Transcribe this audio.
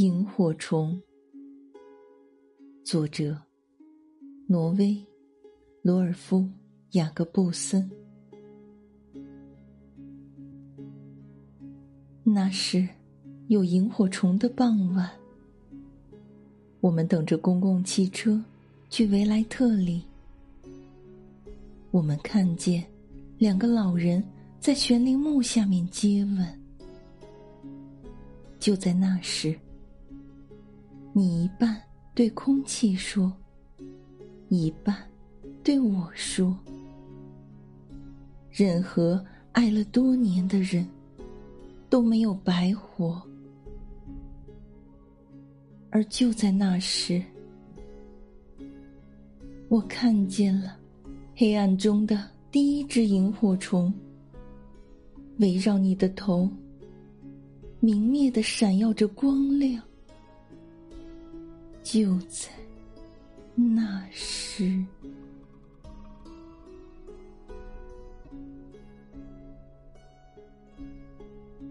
萤火虫，作者：挪威罗尔夫·雅各布森。那是有萤火虫的傍晚，我们等着公共汽车去维莱特里。我们看见两个老人在悬铃木下面接吻。就在那时。你一半对空气说，一半对我说：“任何爱了多年的人，都没有白活。”而就在那时，我看见了黑暗中的第一只萤火虫，围绕你的头，明灭的闪耀着光亮。就在那时。